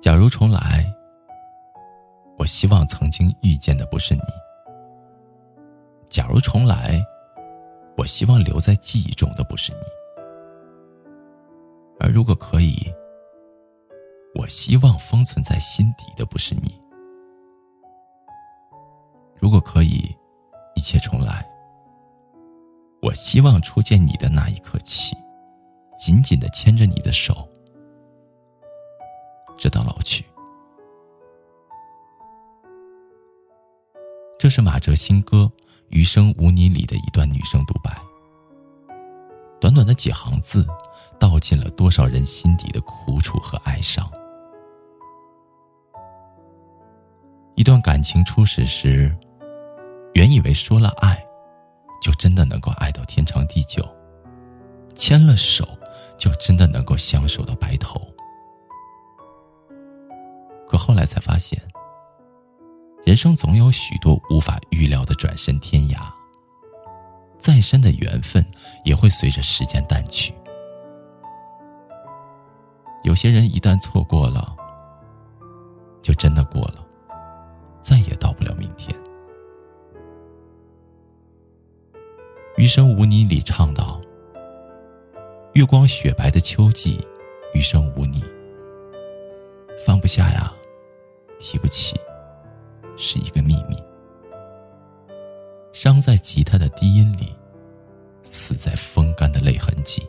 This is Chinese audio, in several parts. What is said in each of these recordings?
假如重来，我希望曾经遇见的不是你。假如重来，我希望留在记忆中的不是你。而如果可以，我希望封存在心底的不是你。如果可以，一切重来，我希望初见你的那一刻起，紧紧的牵着你的手。直到老去。这是马哲新歌《余生无你》里的一段女生独白。短短的几行字，道尽了多少人心底的苦楚和哀伤。一段感情初始时，原以为说了爱，就真的能够爱到天长地久；牵了手，就真的能够相守到白头。后来才发现，人生总有许多无法预料的转身天涯。再深的缘分也会随着时间淡去。有些人一旦错过了，就真的过了，再也到不了明天。余生无你里唱道：“月光雪白的秋季，余生无你，放不下呀。”提不起，是一个秘密。伤在吉他的低音里，死在风干的泪痕迹。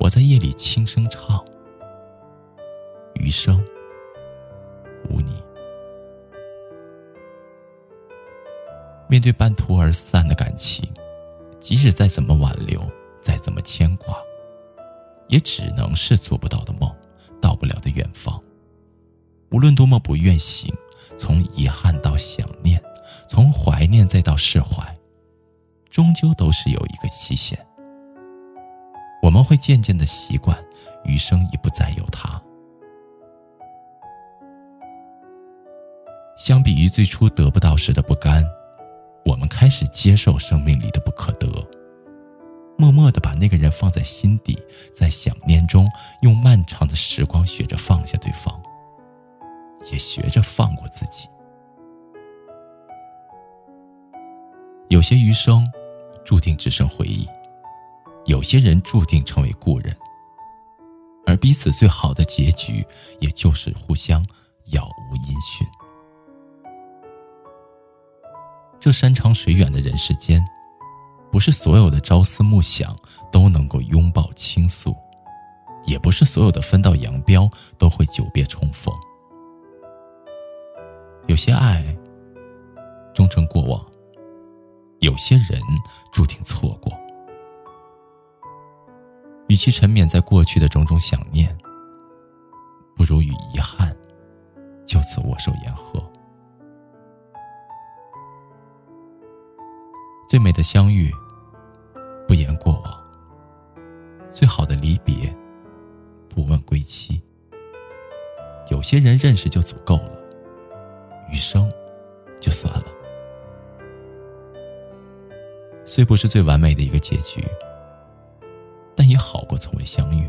我在夜里轻声唱，余生无你。面对半途而散的感情，即使再怎么挽留，再怎么牵挂，也只能是做不到的梦，到不了的远方。无论多么不愿醒，从遗憾到想念，从怀念再到释怀，终究都是有一个期限。我们会渐渐的习惯，余生已不再有他。相比于最初得不到时的不甘，我们开始接受生命里的不可得，默默的把那个人放在心底，在想念中，用漫长的时光学着放下对方。也学着放过自己。有些余生，注定只剩回忆；有些人注定成为故人。而彼此最好的结局，也就是互相杳无音讯。这山长水远的人世间，不是所有的朝思暮想都能够拥抱倾诉，也不是所有的分道扬镳都会久别重逢。有些爱终成过往，有些人注定错过。与其沉湎在过去的种种想念，不如与遗憾就此握手言和。最美的相遇，不言过往；最好的离别，不问归期。有些人认识就足够了。余生，就算了。虽不是最完美的一个结局，但也好过从未相遇。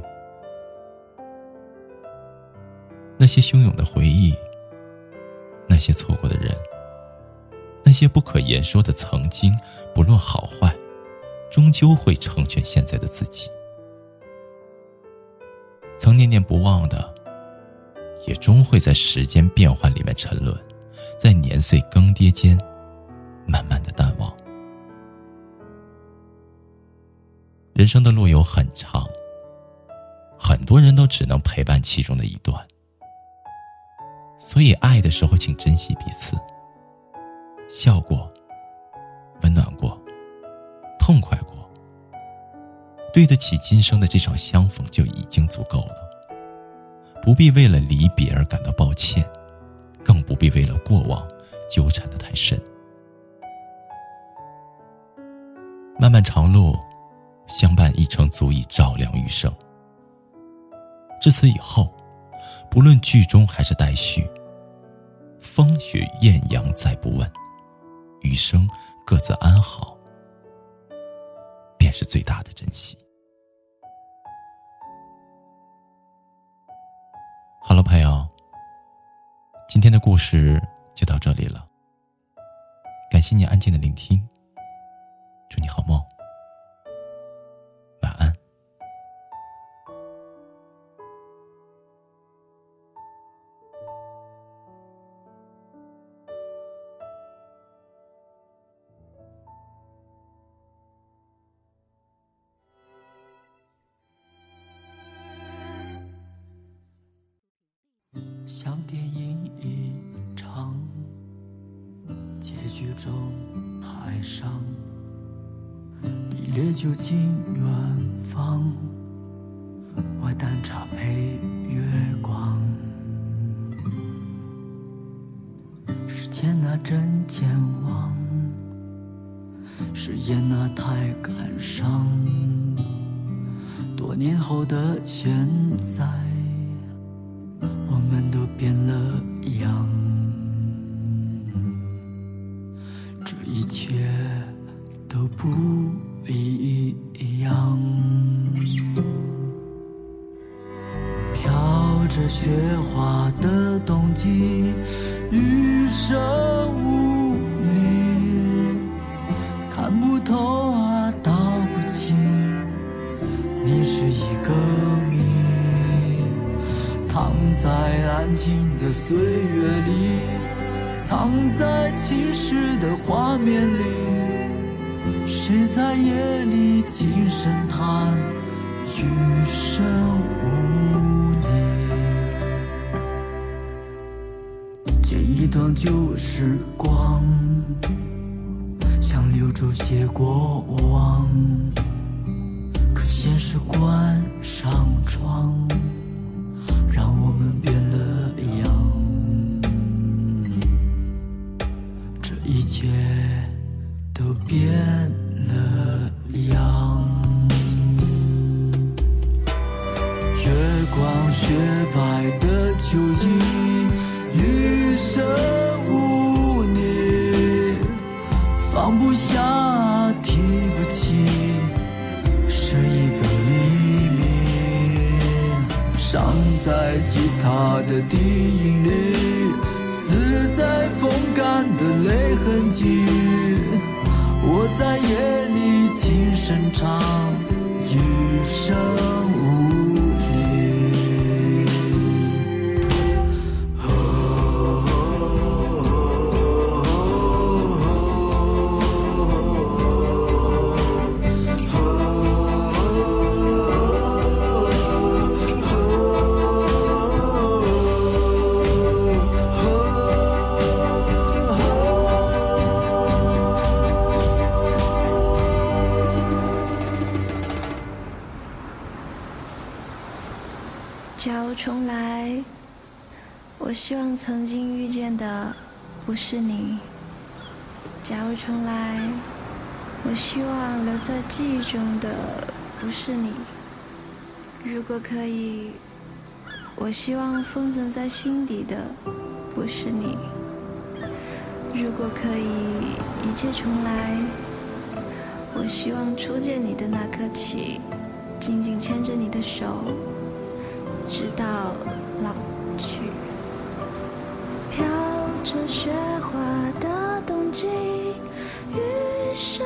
那些汹涌的回忆，那些错过的人，那些不可言说的曾经，不论好坏，终究会成全现在的自己。曾念念不忘的，也终会在时间变幻里面沉沦。在年岁更迭间，慢慢的淡忘。人生的路有很长，很多人都只能陪伴其中的一段。所以，爱的时候，请珍惜彼此，笑过，温暖过，痛快过，对得起今生的这场相逢就已经足够了，不必为了离别而感到抱歉，不必为了过往纠缠的太深。漫漫长路，相伴一程足以照亮余生。至此以后，不论剧中还是待续，风雪艳阳再不问，余生各自安好，便是最大的珍惜。好了，朋友，今天的故事就到这里了。感谢你安静的聆听，祝你好梦。晚安像电影结局中台上，你烈酒敬远方，我淡茶配月光。时间那真健忘，誓言那太感伤，多年后的现在。这一切都不一样。飘着雪花的冬季，余生无你，看不透啊，道不清，你是一个。藏在安静的岁月里，藏在起时的画面里，谁在夜里轻声叹余生无你？剪一段旧时光，想留住些过往，可现实关上窗。让我们变都变了样。月光雪白的秋季，余生无你，放不下，提不起，是一个秘密。伤在吉他的低音里，死在风干的泪痕迹。我在夜里轻声唱，余生。假如重来，我希望曾经遇见的不是你。假如重来，我希望留在记忆中的不是你。如果可以，我希望封存在心底的不是你。如果可以，一切重来，我希望初见你的那刻起，紧紧牵着你的手。直到老去，飘着雪花的冬季，余生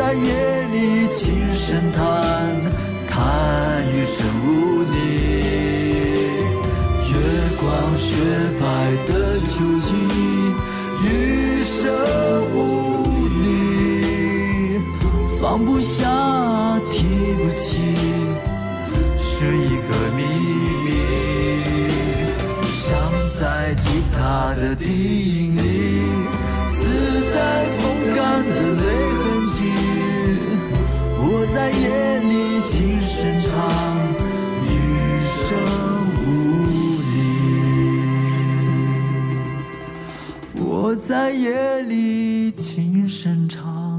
在夜里？轻声叹，叹余生无你。月光雪白的秋季，余生无你。放不下，提不起，是一个秘密。伤在吉他的低音里，在夜里轻声唱，